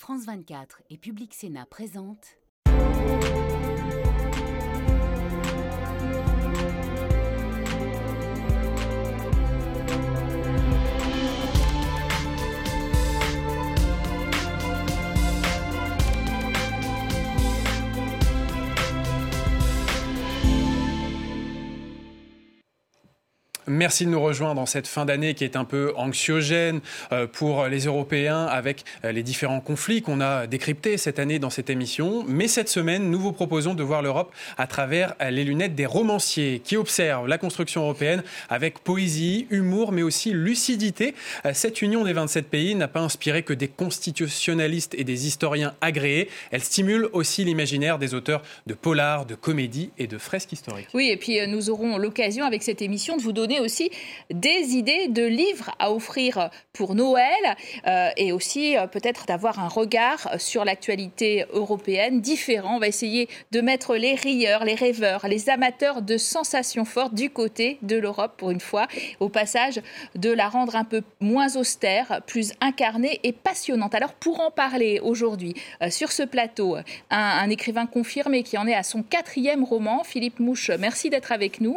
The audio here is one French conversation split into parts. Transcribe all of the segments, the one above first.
France 24 et Public Sénat présentent Merci de nous rejoindre dans cette fin d'année qui est un peu anxiogène euh, pour les Européens avec euh, les différents conflits qu'on a décryptés cette année dans cette émission. Mais cette semaine, nous vous proposons de voir l'Europe à travers euh, les lunettes des romanciers qui observent la construction européenne avec poésie, humour, mais aussi lucidité. Cette union des 27 pays n'a pas inspiré que des constitutionnalistes et des historiens agréés. Elle stimule aussi l'imaginaire des auteurs de polars, de comédies et de fresques historiques. Oui, et puis nous aurons l'occasion avec cette émission de vous donner aussi des idées de livres à offrir pour Noël euh, et aussi euh, peut-être d'avoir un regard sur l'actualité européenne différent. On va essayer de mettre les rieurs, les rêveurs, les amateurs de sensations fortes du côté de l'Europe pour une fois. Au passage, de la rendre un peu moins austère, plus incarnée et passionnante. Alors pour en parler aujourd'hui euh, sur ce plateau, un, écrivain confirmé qui en est à son quatrième roman, Philippe Mouche, merci d'être avec nous.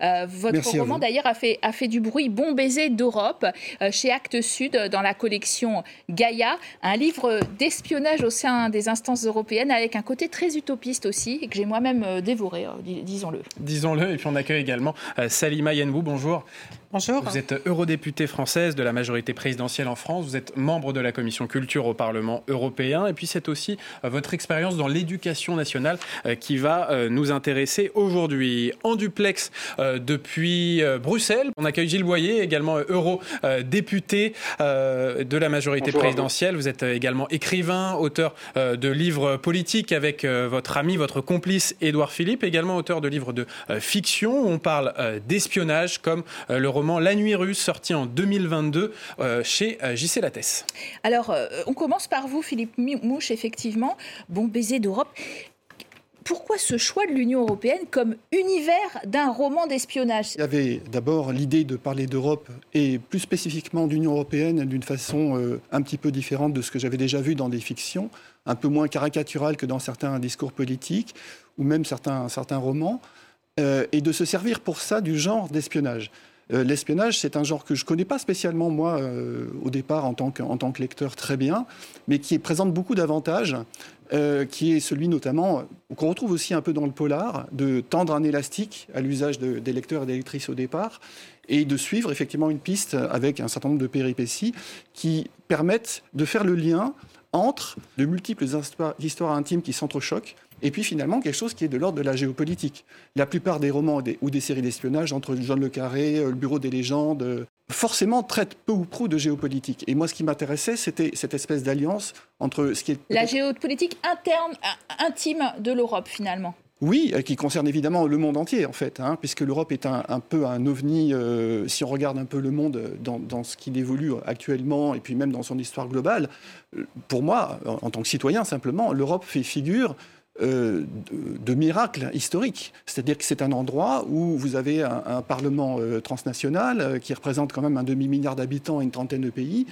votre roman d'ailleurs a fait, a fait du bruit, Bon baiser d'Europe, euh, chez Actes Sud, dans la collection Gaïa, un livre d'espionnage au sein des instances européennes avec un côté très utopiste aussi, et que j'ai moi-même euh, dévoré, euh, disons-le. Disons-le, et puis on accueille également Salima Yenbou, bonjour. Bonjour. Vous êtes eurodéputée française de la majorité présidentielle en France. Vous êtes membre de la commission culture au Parlement européen. Et puis c'est aussi votre expérience dans l'éducation nationale qui va nous intéresser aujourd'hui. En duplex depuis Bruxelles, on accueille Gilles Boyer, également eurodéputé de la majorité présidentielle. Vous êtes également écrivain, auteur de livres politiques avec votre ami, votre complice Édouard Philippe, également auteur de livres de fiction où on parle d'espionnage comme le la Nuit russe, sorti en 2022 euh, chez euh, JC Lattès. Alors, euh, on commence par vous, Philippe Mouche, effectivement. Bon baiser d'Europe pourquoi ce choix de l'Union européenne comme univers d'un roman d'espionnage? Il y avait d'abord l'idée de parler d'Europe et plus spécifiquement d'Union européenne d'une façon un petit peu différente de ce que j'avais déjà vu dans des fictions, un peu moins caricaturale que dans certains discours politiques ou même certains, romans, et de se servir pour ça du genre d'espionnage. Euh, l'espionnage, c'est un genre que je ne connais pas spécialement, moi, euh, au départ, en tant, en tant que lecteur, très bien, mais qui présente beaucoup d'avantages. Euh, qui est celui notamment, qu'on retrouve aussi un peu dans le polar, de tendre un élastique à l'usage des lecteurs et des lectrices au départ, et de suivre effectivement une piste avec un certain nombre de péripéties qui permettent de faire le lien entre de multiples histoires intimes qui s'entrechoquent et puis finalement quelque chose qui est de l'ordre de la géopolitique. La plupart des romans ou des séries d'espionnage entre John le Carré, euh, le Bureau des légendes, euh, forcément traitent peu ou prou de géopolitique. Et moi, ce qui m'intéressait, c'était cette espèce d'alliance entre ce qui est... La géopolitique interne, euh, intime de l'Europe, finalement. Oui, qui concerne évidemment le monde entier, en fait, hein, puisque l'Europe est un, peu un ovni, si on regarde un peu le monde dans, dans ce qu'il évolue actuellement, et puis même dans son histoire globale. Pour moi, en tant que citoyen, simplement, l'Europe fait figure euh, de, miracle historique. C'est-à-dire que c'est un endroit où vous avez un, Parlement euh, transnational euh, qui représente quand même un demi-milliard d'habitants et une trentaine de pays,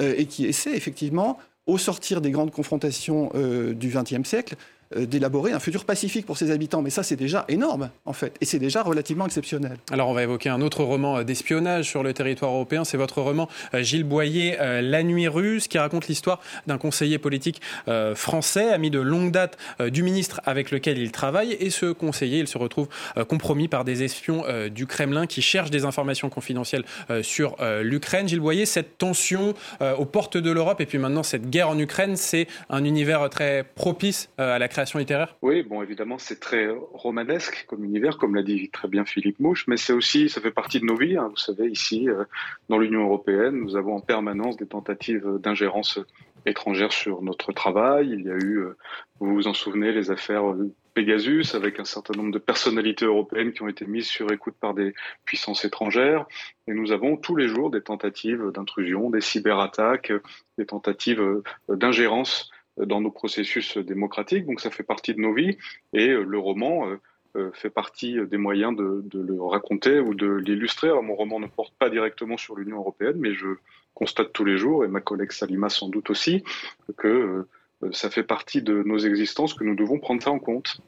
et qui essaie effectivement, au sortir des grandes confrontations du XXe siècle, d'élaborer un futur pacifique pour ses habitants. Mais ça, c'est déjà énorme, en fait. Et c'est déjà relativement exceptionnel. Alors, on va évoquer un autre roman euh, d'espionnage sur le territoire européen. C'est votre roman, euh, Gilles Boyer, La Nuit russe, qui raconte l'histoire d'un conseiller politique français, ami de longue date du ministre avec lequel il travaille. Et ce conseiller, il se retrouve compromis par des espions du Kremlin qui cherchent des informations confidentielles sur l'Ukraine. Gilles Boyer, cette tension aux portes de l'Europe et puis maintenant cette guerre en Ukraine, c'est un univers très propice à la Oui, bon, évidemment, c'est très romanesque comme univers, comme l'a dit très bien Philippe Mouche, mais c'est aussi, ça fait partie de nos vies. Hein. Vous savez, ici, euh, dans l'Union européenne, nous avons en permanence des tentatives d'ingérence étrangère sur notre travail. Il y a eu, euh, vous vous en souvenez, les affaires Pegasus, avec un certain nombre de personnalités européennes qui ont été mises sur écoute par des puissances étrangères. Et nous avons tous les jours des tentatives d'intrusion, des cyberattaques, des tentatives euh, d'ingérence dans nos processus démocratiques. Donc ça fait partie de nos vies. Et euh, le roman euh, fait partie des moyens de, le raconter ou de l'illustrer. Mon roman ne porte pas directement sur l'Union européenne, mais je constate tous les jours, et ma collègue Salima sans doute aussi, que ça fait partie de nos existences que nous devons prendre ça en compte.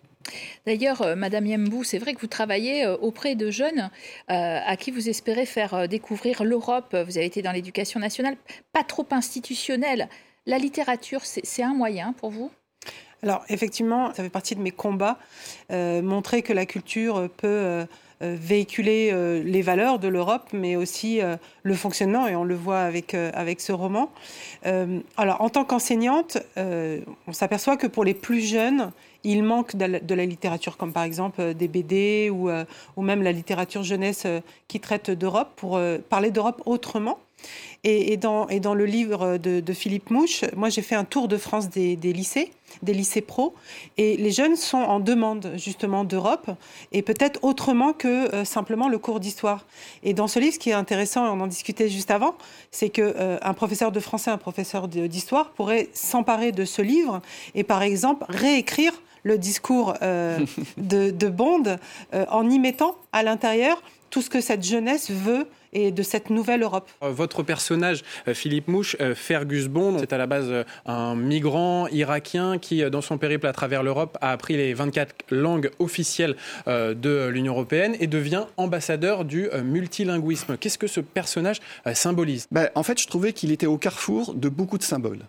D'ailleurs, euh, Madame Yembou, c'est vrai que vous travaillez euh, auprès de jeunes euh, à qui vous espérez faire découvrir l'Europe. Vous avez été dans l'éducation nationale, pas trop institutionnelle. La littérature, c'est un moyen pour vous? Alors, effectivement, ça fait partie de mes combats. montrer que la culture peut véhiculer les valeurs de l'Europe, mais aussi le fonctionnement, et on le voit avec, avec ce roman. alors, en tant qu'enseignante, on s'aperçoit que pour les plus jeunes, il manque de la, littérature, comme par exemple euh, des BD ou, euh, ou même la littérature jeunesse euh, qui traite d'Europe, pour parler d'Europe autrement. Et, dans, et, dans, le livre de, Philippe Mouche, moi j'ai fait un tour de France des, lycées, des lycées pro, et les jeunes sont en demande justement d'Europe, et peut-être autrement que simplement le cours d'histoire. Et dans ce livre, ce qui est intéressant, on en discutait juste avant, c'est qu'un un professeur de français, un professeur d'histoire pourrait s'emparer de ce livre et par exemple réécrire le discours euh, de, Bond euh, en y mettant à l'intérieur tout ce que cette jeunesse veut et de cette nouvelle Europe. Euh, votre personnage, Philippe Mouche, Fergus Bond, c'est à la base un migrant irakien qui, dans son périple à travers l'Europe, a appris les 24 langues officielles de l'Union européenne et devient ambassadeur du multilinguisme. Qu'est-ce que ce personnage symbolise? Ben, En fait, je trouvais qu'il était au carrefour de beaucoup de symboles.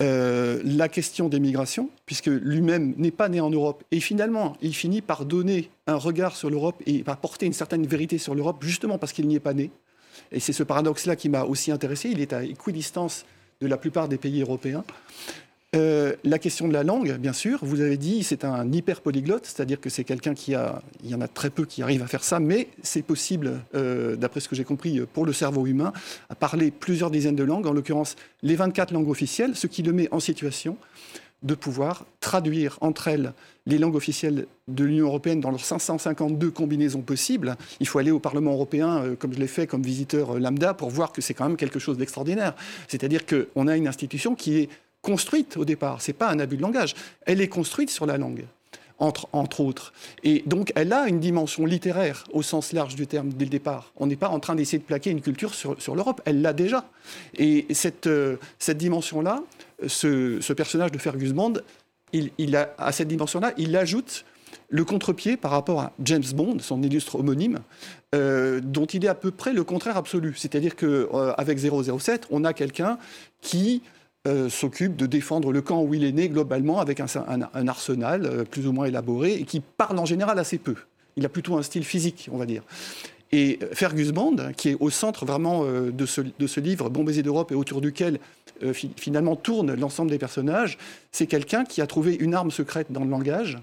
Euh, la question des migrations, puisque lui-même n'est pas né en Europe. Et finalement, il finit par donner un regard sur l'Europe et par porter une certaine vérité sur l'Europe, justement parce qu'il n'y est pas né. Et c'est ce paradoxe-là qui m'a aussi intéressé. Il est à équidistance de la plupart des pays européens. Euh, la question de la langue, bien sûr, vous avez dit, c'est un hyper polyglotte, c'est-à-dire que c'est quelqu'un qui a, il y en a très peu qui arrivent à faire ça, mais c'est possible, euh, d'après ce que j'ai compris, pour le cerveau humain, à parler plusieurs dizaines de langues, en l'occurrence les 24 langues officielles, ce qui le met en situation de pouvoir traduire entre elles les langues officielles de l'Union européenne dans leurs 552 combinaisons possibles. Il faut aller au Parlement européen, euh, comme je l'ai fait comme visiteur lambda, pour voir que c'est quand même quelque chose d'extraordinaire. C'est-à-dire qu'on a une institution qui est construite au départ. Ce n'est pas un abus de langage. Elle est construite sur la langue. Entre, entre, autres. Et donc, elle a une dimension littéraire au sens large du terme dès le départ. On n'est pas en train d'essayer de plaquer une culture sur, sur l'Europe, elle l'a déjà. Et cette, euh, cette dimension-là, ce, ce, personnage de Fergus Bond, il, il a, à cette dimension-là, il ajoute le contre-pied par rapport à James Bond, son illustre homonyme, euh, dont il est à peu près le contraire absolu. C'est-à-dire qu'avec euh, 007, on a quelqu'un qui euh, s'occupe de défendre le camp où il est né globalement avec un, arsenal euh, plus ou moins élaboré et qui parle en général assez peu. Il a plutôt un style physique, on va dire. Et euh, Fergus Bond, qui est au centre vraiment de ce, de ce livre, Bon baiser d'Europe, et autour duquel finalement tourne l'ensemble des personnages, c'est quelqu'un qui a trouvé une arme secrète dans le langage,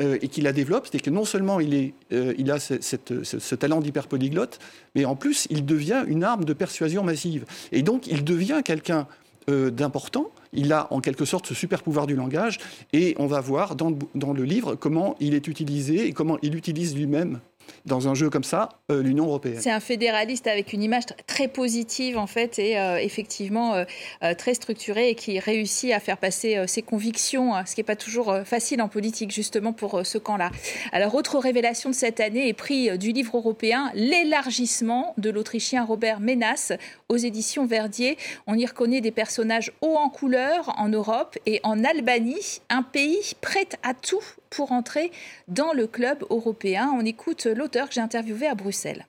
et qui la développe, c'est que non seulement il, est, il a ce, ce talent d'hyperpolyglotte, mais en plus il devient une arme de persuasion massive. Et donc il devient quelqu'un euh, d'important. Il a en quelque sorte ce super pouvoir du langage et on va voir dans, dans le livre comment il est utilisé et comment il utilise lui-même dans un jeu comme ça, euh, l'Union européenne. C'est un fédéraliste avec une image très positive en fait et euh, effectivement euh, très structurée et qui réussit à faire passer ses convictions, hein, ce qui n'est pas toujours facile en politique justement pour ce camp-là. Alors autre révélation de cette année est pris du livre européen L'élargissement de l'Autrichien Robert Menas aux éditions Verdier. On y reconnaît des personnages hauts en couleur en Europe et en Albanie, un pays prêt à tout pour entrer dans le club européen. On écoute l'auteur que j'ai interviewé à Bruxelles.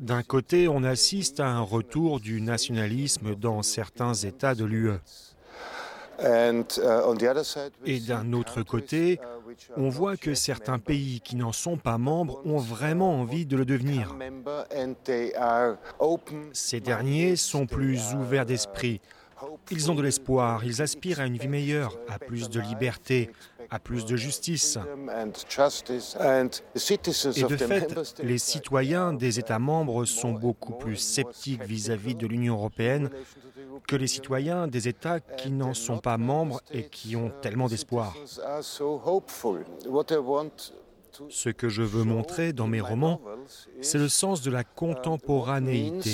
D'un côté, on assiste à un retour du nationalisme dans certains États de l'UE. Uh, Et d'un autre côté, on voit que certains pays qui n'en sont pas membres ont vraiment envie de le devenir. Ces derniers sont plus ouverts d'esprit, ils ont de l'espoir, ils aspirent à une vie meilleure, à plus de liberté, à plus de justice. Et de fait, les citoyens des États membres sont beaucoup plus sceptiques vis-à-vis de l'Union européenne que les citoyens des États qui n'en sont pas membres et qui ont tellement d'espoir. Ce que je veux montrer dans mes romans, c'est le sens de la contemporanéité.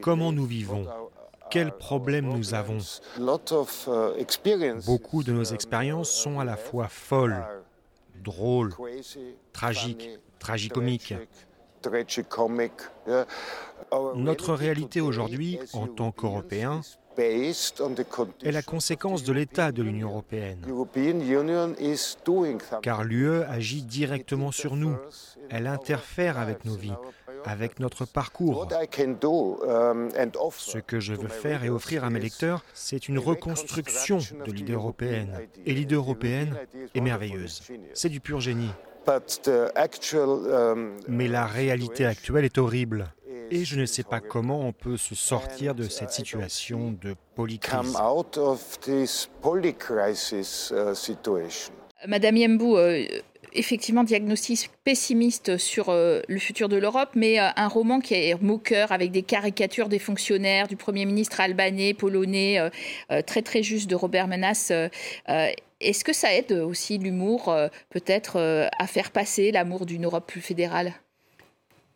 Comment nous vivons? Quels problèmes nous avons? Beaucoup de nos expériences sont à la fois folles, drôles, tragiques, tragicomiques. Notre réalité aujourd'hui, en tant qu'Européens, est la conséquence de l'état de l'Union européenne. Car l'UE agit directement sur nous. Elle interfère avec nos vies, avec notre parcours. Ce que je veux faire et offrir à mes lecteurs, c'est une reconstruction de l'idée européenne. Et l'idée européenne est merveilleuse. C'est du pur génie. Mais la réalité actuelle est horrible et je ne sais pas comment on peut se sortir de cette situation de polycrise. Madame Yembou, euh, effectivement, diagnostic pessimiste sur euh, le futur de l'Europe, mais euh, un roman qui est moqueur avec des caricatures des fonctionnaires, du Premier ministre albanais, polonais, très très juste de Robert Menas. Est-ce que ça aide aussi l'humour, peut-être, à faire passer l'amour d'une Europe plus fédérale?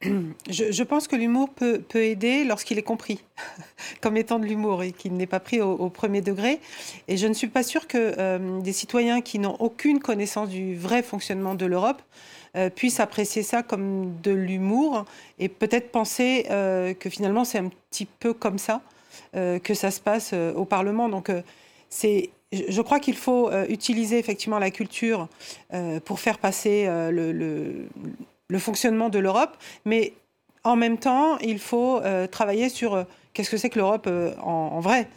Je, pense que l'humour peut, aider lorsqu'il est compris comme étant de l'humour et qu'il n'est pas pris au, premier degré. Et je ne suis pas sûre que euh, des citoyens qui n'ont aucune connaissance du vrai fonctionnement de l'Europe euh, puissent apprécier ça comme de l'humour et peut-être penser euh, que finalement c'est un petit peu comme ça que ça se passe au Parlement. Donc c'est je crois qu'il faut utiliser effectivement la culture pour faire passer le fonctionnement de l'Europe, mais en même temps, il faut euh, travailler sur euh, qu'est-ce que c'est que l'Europe euh, en, vrai,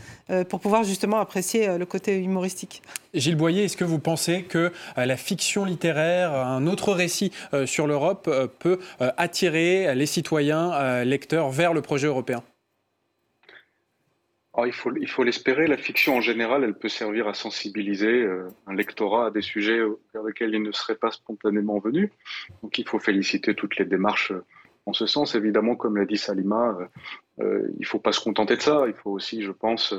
pour pouvoir justement apprécier le côté humoristique. Gilles Boyer, est-ce que vous pensez que la fiction littéraire, un autre récit sur l'Europe peut attirer les citoyens, lecteurs vers le projet européen? Il faut il faut l'espérer. La fiction en général, elle peut servir à sensibiliser euh, un lectorat à des sujets vers lesquels il ne serait pas spontanément venu. Donc il faut féliciter toutes les démarches euh, en ce sens. Évidemment, comme l'a dit Salima, euh, il faut pas se contenter de ça. Il faut aussi, je pense,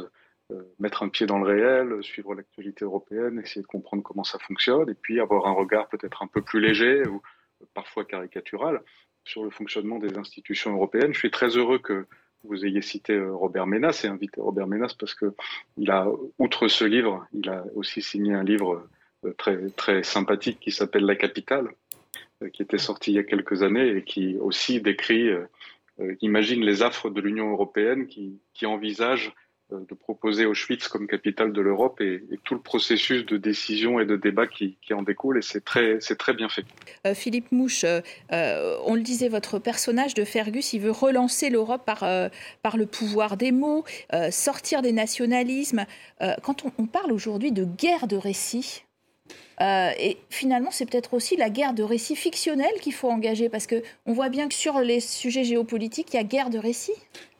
mettre un pied dans le réel, suivre l'actualité européenne, essayer de comprendre comment ça fonctionne, et puis avoir un regard peut-être un peu plus léger ou parfois caricatural sur le fonctionnement des institutions européennes. Je suis très heureux que vous ayez cité euh, Robert Ménas et invité Robert Ménas parce que il a, outre ce livre, il a aussi signé un livre euh, très, très sympathique qui s'appelle La Capitale, euh, qui était sorti il y a quelques années et qui aussi décrit, imagine les affres de l'Union européenne qui, qui envisage de proposer Auschwitz comme capitale de l'Europe et, tout le processus de décision et de débat qui, en découle. Et c'est très, très bien fait. Euh, Philippe Mouche, euh, on le disait, votre personnage de Fergus, il veut relancer l'Europe par, par le pouvoir des mots, sortir des nationalismes. quand on, on parle aujourd'hui de guerre de récit, et finalement, c'est peut-être aussi la guerre de récits fictionnels qu'il faut engager, parce qu'on voit bien que sur les sujets géopolitiques, il y a guerre de récits.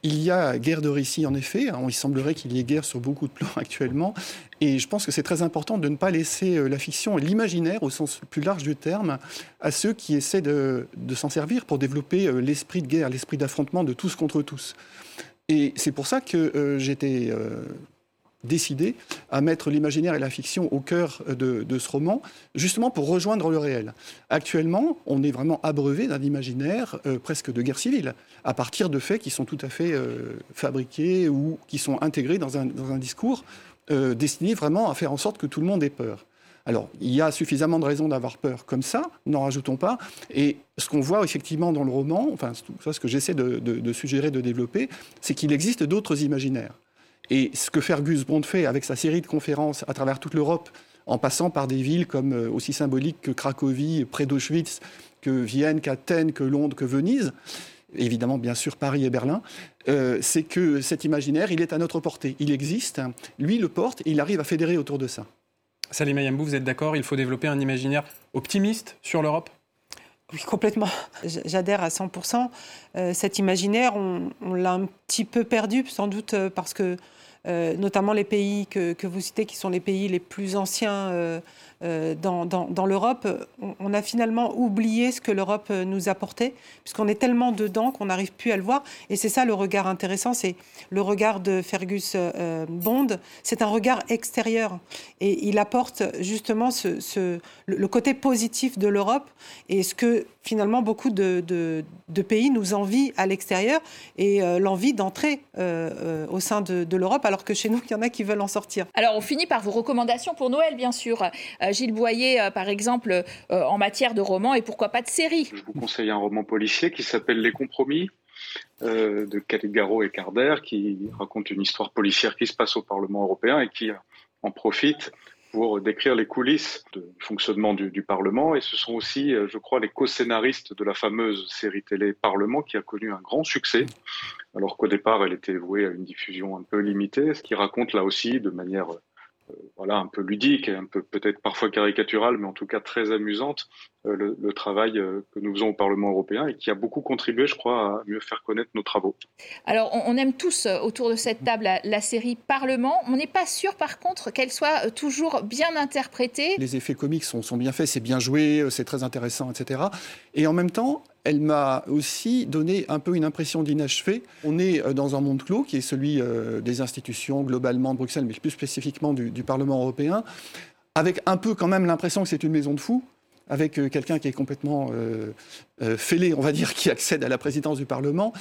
Il y a guerre de récits, en effet. Il semblerait qu'il y ait guerre sur beaucoup de plans actuellement. Et je pense que c'est très important de ne pas laisser euh, la fiction et l'imaginaire, au sens plus large du terme, à ceux qui essaient de, s'en servir pour développer euh, l'esprit de guerre, l'esprit d'affrontement de tous contre tous. Et c'est pour ça que euh, j'étais décidé à mettre l'imaginaire et la fiction au cœur de, ce roman, justement pour rejoindre le réel. Actuellement, on est vraiment abreuvé d'un imaginaire euh, presque de guerre civile, à partir de faits qui sont tout à fait euh, fabriqués ou qui sont intégrés dans un, discours euh, destiné vraiment à faire en sorte que tout le monde ait peur. Alors, il y a suffisamment de raisons d'avoir peur comme ça, n'en rajoutons pas. Et ce qu'on voit effectivement dans le roman, enfin, ça, ce que j'essaie de suggérer, de développer, c'est qu'il existe d'autres imaginaires. Et ce que Fergus Bond fait avec sa série de conférences à travers toute l'Europe, en passant par des villes comme euh, aussi symboliques que Cracovie, près d'Auschwitz, que Vienne, qu'Athènes, que Londres, que Venise, évidemment bien sûr Paris et Berlin, euh, c'est que cet imaginaire, il est à notre portée. Il existe, lui le porte et il arrive à fédérer autour de ça. Salima Yambou, vous êtes d'accord Il faut développer un imaginaire optimiste sur l'Europe? Oui, complètement. J'adhère à 100%. Euh, cet imaginaire, on, on l'a un petit peu perdu, sans doute parce que notamment les pays que, que, vous citez, qui sont les pays les plus anciens euh, dans, l'Europe, on, a finalement oublié ce que l'Europe euh, nous apportait, puisqu'on est tellement dedans qu'on n'arrive plus à le voir. Et c'est ça le regard intéressant, c'est le regard de Fergus euh, Bond. C'est un regard extérieur. Et il apporte justement le côté positif de l'Europe et ce que finalement beaucoup de, pays nous envient à l'extérieur et l'envie d'entrer au sein de l'Europe, alors que chez nous, il y en a qui veulent en sortir. Alors on finit par vos recommandations pour Noël, bien sûr. Gilles Boyer, euh, par exemple, euh, en matière de romans et pourquoi pas de séries Je vous conseille un roman policier qui s'appelle Les Compromis. Euh, de Caligaro et Carder, qui raconte une histoire policière qui se passe au Parlement européen et qui en profite pour décrire les coulisses du fonctionnement du, du, Parlement. Et ce sont aussi, je crois, les co-scénaristes de la fameuse série télé Parlement qui a connu un grand succès, alors qu'au départ, elle était vouée à une diffusion un peu limitée, ce qui raconte là aussi de manière euh, voilà, un peu ludique et un peu peut-être parfois caricaturale, mais en tout cas très amusante, euh, le, travail euh, que nous faisons au Parlement européen et qui a beaucoup contribué, je crois, à mieux faire connaître nos travaux. Alors, on, aime tous autour de cette table la, série Parlement. On n'est pas sûr, par contre, qu'elle soit toujours bien interprétée. Les effets comiques sont, sont bien faits, c'est bien joué, c'est très intéressant, etc. Et en même temps, elle m'a aussi donné un peu une impression d'inachevé. On est euh, dans un monde clos qui est celui euh, des institutions globalement de Bruxelles, mais plus spécifiquement du, Parlement européen, avec un peu quand même l'impression que c'est une maison de fous avec euh, quelqu'un qui est complètement fêlé, on va dire, qui accède à la présidence du Parlement.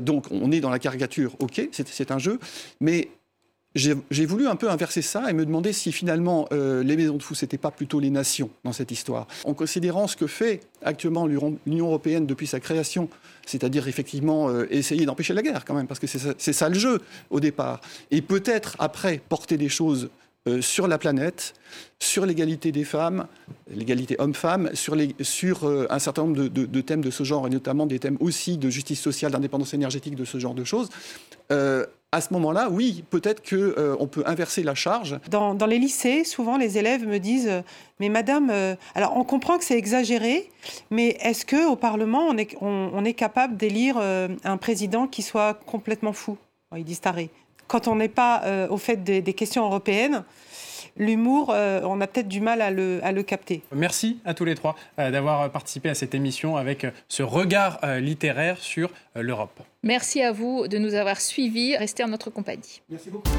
donc on est dans la caricature, ok, c'est un jeu, mais j'ai voulu un peu inverser ça et me demander si finalement euh, les maisons de fous, n'étaient pas plutôt les nations dans cette histoire. En considérant ce que fait actuellement l'Union européenne depuis sa création, c'est-à-dire effectivement euh, essayer d'empêcher la guerre quand même, parce que c'est ça, le jeu au départ, et peut-être après porter des choses euh, sur la planète, sur l'égalité des femmes, l'égalité homme-femme, sur, un certain nombre de, thèmes de ce genre, et notamment des thèmes aussi de justice sociale, d'indépendance énergétique, de ce genre de choses à ce moment-là, oui, peut-être qu'on euh, peut inverser la charge. Dans, les lycées, souvent, les élèves me disent euh, Mais madame, euh, alors on comprend que c'est exagéré, mais est-ce qu'au Parlement, on est, on, est capable d'élire un président qui soit complètement fou? Ils disent taré. Quand on n'est pas au fait des questions européennes, l'humour, euh, on a peut-être du mal à le, capter. Merci à tous les trois euh, d'avoir participé à cette émission avec euh, ce regard littéraire sur l'Europe. Merci à vous de nous avoir suivis. Restez en notre compagnie. Merci beaucoup.